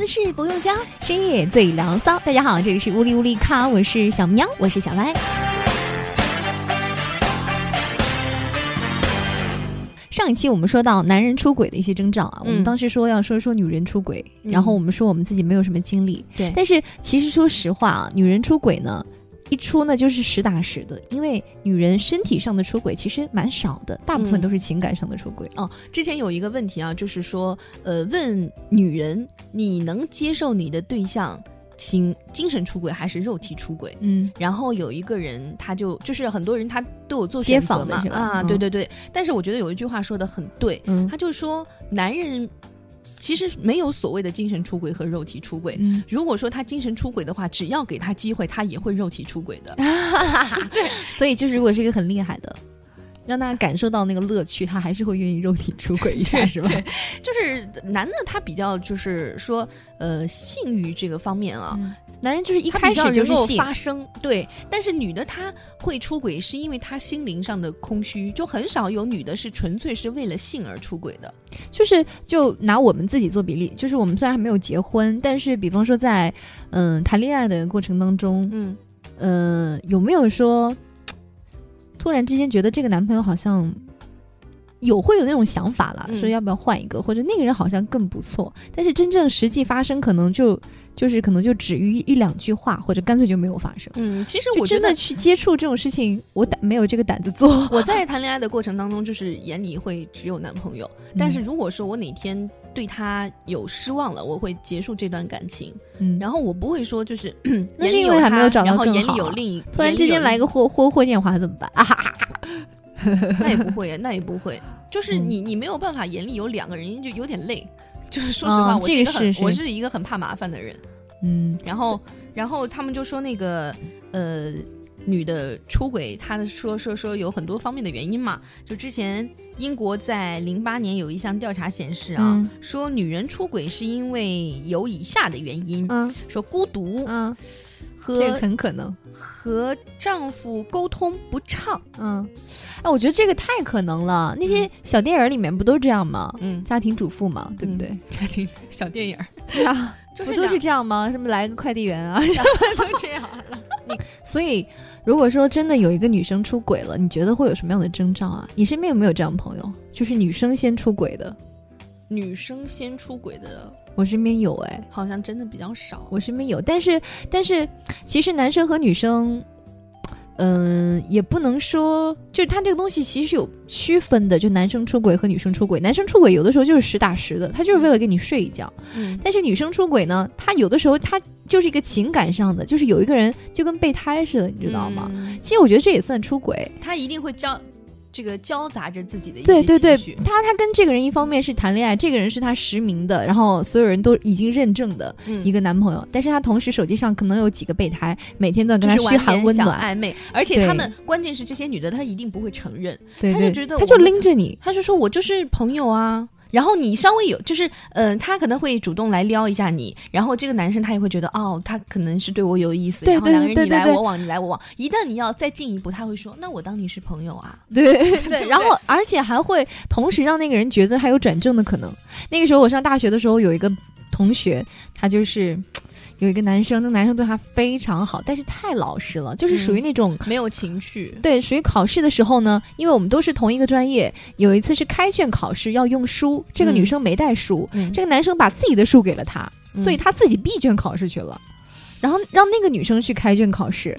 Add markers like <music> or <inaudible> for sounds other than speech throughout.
姿势不用教，深夜最聊骚。大家好，这里是乌里乌里咖，我是小喵，我是小歪。上一期我们说到男人出轨的一些征兆啊，我们当时说要说说女人出轨，然后我们说我们自己没有什么经历，对，但是其实说实话啊，女人出轨呢。一出呢就是实打实的，因为女人身体上的出轨其实蛮少的，大部分都是情感上的出轨。哦，之前有一个问题啊，就是说，呃，问女人你能接受你的对象情精神出轨还是肉体出轨？嗯，然后有一个人他就就是很多人他都有做选择嘛啊，对对对。但是我觉得有一句话说的很对，嗯他就说男人。其实没有所谓的精神出轨和肉体出轨。如果说他精神出轨的话，只要给他机会，他也会肉体出轨的。<laughs> 对，所以就是如果是一个很厉害的，让大家感受到那个乐趣，他还是会愿意肉体出轨一下，是吧？就是男的他比较就是说呃性欲这个方面啊。男人就是一开始就是发生对，但是女的她会出轨，是因为她心灵上的空虚，就很少有女的是纯粹是为了性而出轨的。就是就拿我们自己做比例，就是我们虽然还没有结婚，但是比方说在嗯谈恋爱的过程当中，嗯呃有没有说突然之间觉得这个男朋友好像有会有那种想法了，说要不要换一个，或者那个人好像更不错，但是真正实际发生可能就。就是可能就止于一两句话，或者干脆就没有发生。嗯，其实我真的去接触这种事情，我胆没有这个胆子做。<laughs> 我在谈恋爱的过程当中，就是眼里会只有男朋友。但是如果说我哪天对他有失望了，我会结束这段感情。嗯，然后我不会说就是 <clears throat> 那是因为还没有找到更好。突然之间来个霍霍霍建华怎么办？啊哈哈，<laughs> 那也不会，那也不会。就是你你没有办法眼里有两个人，就有点累。就是说实话，我是一个很我是一个很怕麻烦的人，嗯，然后然后他们就说那个呃女的出轨，他说说说有很多方面的原因嘛，就之前英国在零八年有一项调查显示啊，说女人出轨是因为有以下的原因，嗯，说孤独，嗯。这个很可能和丈夫沟通不畅，嗯，哎，我觉得这个太可能了。那些小电影里面不都这样吗？嗯，家庭主妇嘛，对不对？家庭小电影，对啊，<laughs> 不都是这样吗？什么来个快递员啊，<laughs> 什么都这样了。你 <laughs> 所以，如果说真的有一个女生出轨了，你觉得会有什么样的征兆啊？你身边有没有这样朋友？就是女生先出轨的，女生先出轨的。我身边有哎，好像真的比较少。我身边有，但是但是，其实男生和女生，嗯，也不能说，就是他这个东西其实是有区分的。就男生出轨和女生出轨，男生出轨有的时候就是实打实的，他就是为了跟你睡一觉。嗯。但是女生出轨呢，他有的时候他就是一个情感上的，就是有一个人就跟备胎似的，你知道吗？其实我觉得这也算出轨，他一定会交。这个交杂着自己的对对对，他他跟这个人一方面是谈恋爱，这个人是他实名的，然后所有人都已经认证的一个男朋友，但是他同时手机上可能有几个备胎，每天都在跟他嘘寒问暖。暧昧，而且他们关键是这些女的，她一定不会承认，他就觉得他就拎着你，他就说我就是朋友啊。然后你稍微有，就是，嗯，他可能会主动来撩一下你，然后这个男生他也会觉得，哦，他可能是对我有意思，然后两个人你来我往，你来我往。一旦你要再进一步，他会说，那我当你是朋友啊。<laughs> 对对，然后而且还会同时让那个人觉得还有转正的可能。那个时候我上大学的时候，有一个同学，他就是。有一个男生，那男生对他非常好，但是太老实了，就是属于那种没有情趣。对，属于考试的时候呢，因为我们都是同一个专业，有一次是开卷考试要用书，这个女生没带书，这个男生把自己的书给了她，所以他自己闭卷考试去了，然后让那个女生去开卷考试，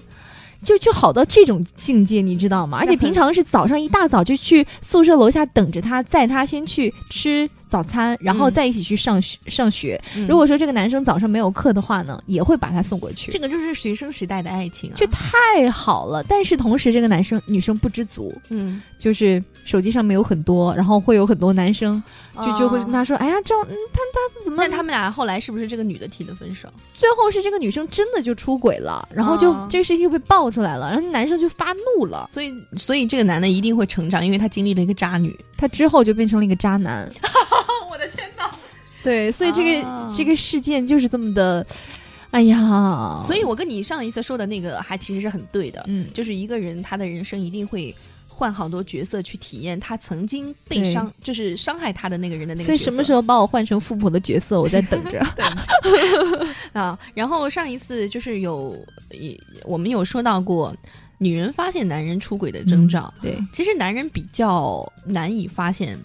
就就好到这种境界，你知道吗？而且平常是早上一大早就去宿舍楼下等着他，载他先去吃。早餐，然后再一起去上学上学。如果说这个男生早上没有课的话呢，也会把他送过去。这个就是学生时代的爱情，啊，就太好了。但是同时，这个男生女生不知足，嗯，就是手机上面有很多，然后会有很多男生就就会跟他说：“哎呀，这样，他他怎么？”那他们俩后来是不是这个女的提的分手？最后是这个女生真的就出轨了，然后就这个事情被爆出来了，然后男生就发怒了。所以，所以这个男的一定会成长，因为他经历了一个渣女，他之后就变成了一个渣男。对，所以这个这个事件就是这么的，哎呀，所以我跟你上一次说的那个还其实是很对的，嗯，就是一个人他的人生一定会。换好多角色去体验他曾经被伤，就是伤害他的那个人的那个。所以什么时候把我换成富婆的角色，我在 <laughs> 等着。啊，然后上一次就是有，我们有说到过，女人发现男人出轨的征兆。对，其实男人比较难以发现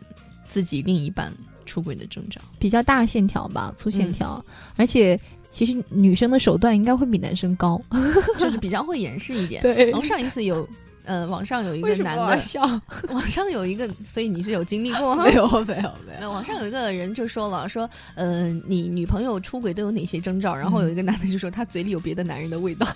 自己另一半出轨的征兆，比较大线条吧，粗线条，而且。其实女生的手段应该会比男生高，<laughs> 就是比较会掩饰一点。对，然后上一次有，呃，网上有一个男的笑，<laughs> 网上有一个，所以你是有经历过吗？<laughs> 没有，没有，没有。网上有一个人就说了，说，呃，你女朋友出轨都有哪些征兆？然后有一个男的就说，他嘴里有别的男人的味道。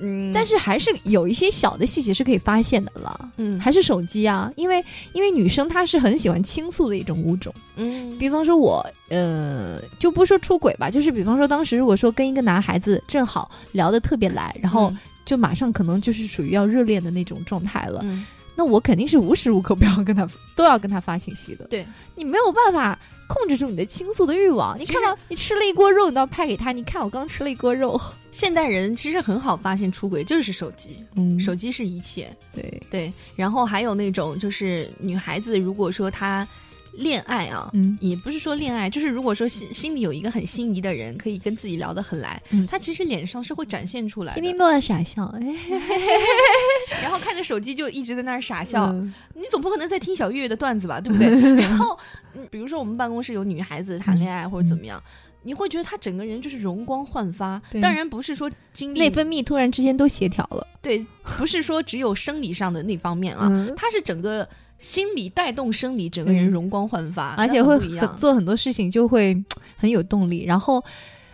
嗯，但是还是有一些小的细节是可以发现的了。嗯，还是手机啊，因为因为女生她是很喜欢倾诉的一种物种。嗯，比方说我，呃，就不说出轨吧，就是比方说当时如果说跟一个男孩子正好聊得特别来，然后就马上可能就是属于要热恋的那种状态了。嗯，那我肯定是无时无刻不要跟他都要跟他发信息的。对，你没有办法控制住你的倾诉的欲望。你看到你吃了一锅肉，你都要拍给他。你看我刚吃了一锅肉。<laughs> 现代人其实很好发现出轨，就是手机，嗯，手机是一切，对对。然后还有那种就是女孩子，如果说她恋爱啊，嗯，也不是说恋爱，就是如果说心心里有一个很心仪的人，可以跟自己聊得很来，嗯，他其实脸上是会展现出来，天天都在傻笑，哎，<laughs> <laughs> 然后看着手机就一直在那儿傻笑，你总不可能在听小月月的段子吧，对不对？<laughs> 然后，比如说我们办公室有女孩子谈恋爱或者怎么样。你会觉得他整个人就是容光焕发，当然不是说精力内分泌突然之间都协调了，对，不是说只有生理上的那方面啊，他是整个心理带动生理，整个人容光焕发，而且会很做很多事情就会很有动力，然后。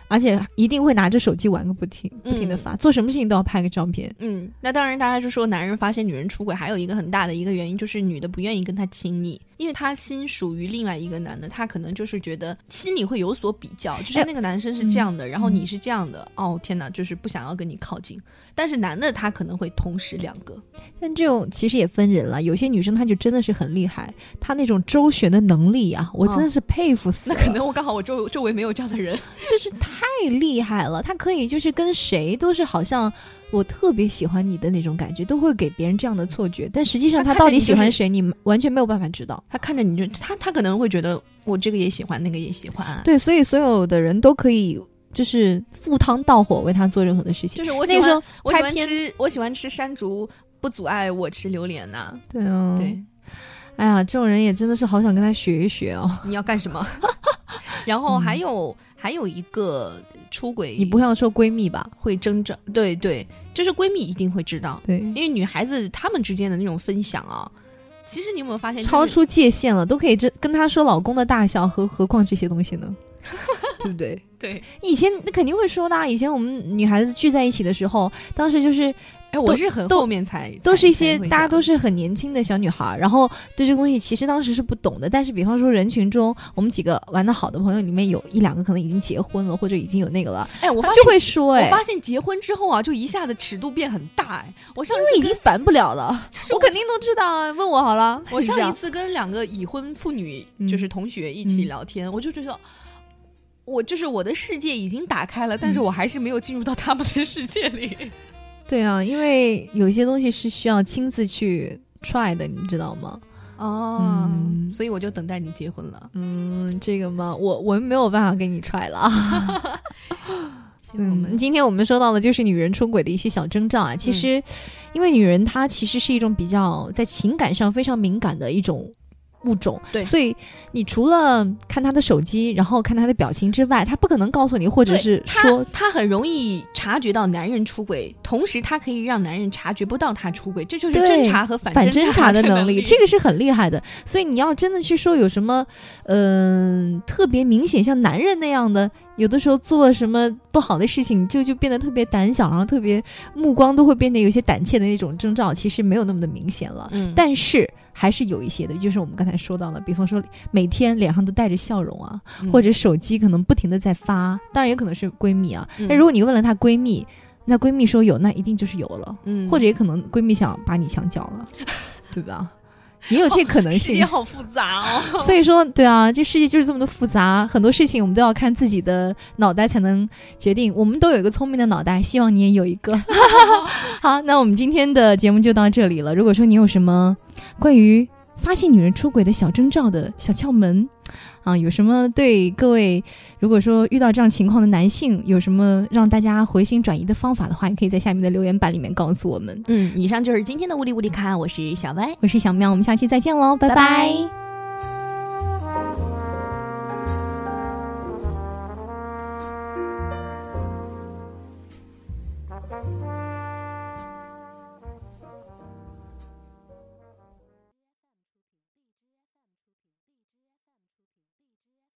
而且一定会拿着手机玩个不停，不停的发，做什么事情都要拍个照片。嗯，那当然，大家就说男人发现女人出轨，还有一个很大的一个原因就是女的不愿意跟他亲密，因为他心属于另外一个男的，他可能就是觉得心里会有所比较，就是那个男生是这样的，然后你是这样的，哦天哪，就是不想要跟你靠近。但是男的他可能会同时两个，但这种其实也分人了，有些女生她就真的是很厉害，她那种周旋的能力啊，我真的是佩服死。那可能我刚好我周周围没有这样的人，就是太。太厉害了，他可以就是跟谁都是好像我特别喜欢你的那种感觉，都会给别人这样的错觉。但实际上他到底喜欢谁，你完全没有办法知道。他看着你就他他可能会觉得我这个也喜欢，那个也喜欢。对，所以所有的人都可以就是赴汤蹈火为他做任何的事情。就是我喜欢我喜欢吃我喜欢吃山竹，不阻碍我吃榴莲呐。对啊，对。哎呀，这种人也真的是好想跟他学一学哦。<laughs> 你要干什么？<laughs> 然后还有还有一个出轨，你不要说闺蜜吧，会争着对对，就是闺蜜一定会知道，对，因为女孩子她们之间的那种分享啊，其实你有没有发现超出界限了，都可以这跟她说老公的大小，何何况这些东西呢？<laughs> 对不对？对，以前那肯定会说的，啊以前我们女孩子聚在一起的时候，当时就是。我是很后面才，都是一些大家都是很年轻的小女孩，然后对这个东西其实当时是不懂的。但是比方说人群中，我们几个玩的好的朋友里面有一两个可能已经结婚了，或者已经有那个了。哎，我就会说，哎，我发现结婚之后啊，就一下子尺度变很大。哎，我上因为已经烦不了了，<laughs> 我肯定都知道啊。问我好了，我 <laughs> 上一次跟两个已婚妇女就是同学一起聊天，我就觉得我就是我的世界已经打开了，但是我还是没有进入到他们的世界里。对啊，因为有些东西是需要亲自去 try 的，你知道吗？哦，所以我就等待你结婚了。嗯，这个嘛？我我们没有办法给你 try 了。<laughs> 嗯，今天我们说到的就是女人出轨的一些小征兆啊。其实，因为女人她其实是一种比较在情感上非常敏感的一种。物种，对，所以你除了看他的手机，然后看他的表情之外，他不可能告诉你，或者是说他很容易察觉到男人出轨，同时他可以让男人察觉不到他出轨，这就是侦查和反侦查的能力，这个是很厉害的。所以你要真的去说有什么，嗯，特别明显像男人那样的。有的时候做了什么不好的事情，就就变得特别胆小，然后特别目光都会变得有些胆怯的那种征兆，其实没有那么的明显了。嗯，但是还是有一些的，就是我们刚才说到的，比方说每天脸上都带着笑容啊，或者手机可能不停的在发，当然也可能是闺蜜啊。但如果你问了她闺蜜，那闺蜜说有，那一定就是有了。嗯，或者也可能闺蜜想把你墙角了，对吧？也有这可能性。世界好复杂哦。<laughs> <laughs> 所以说，对啊，这世界就是这么的复杂，很多事情我们都要看自己的脑袋才能决定。我们都有一个聪明的脑袋，希望你也有一个。<laughs> 好，那我们今天的节目就到这里了。如果说你有什么关于发现女人出轨的小征兆的小窍门。啊，有什么对各位，如果说遇到这样情况的男性，有什么让大家回心转意的方法的话，也可以在下面的留言板里面告诉我们。嗯，以上就是今天的物理物理卡，我是小歪，我是小喵，我们下期再见喽，拜拜。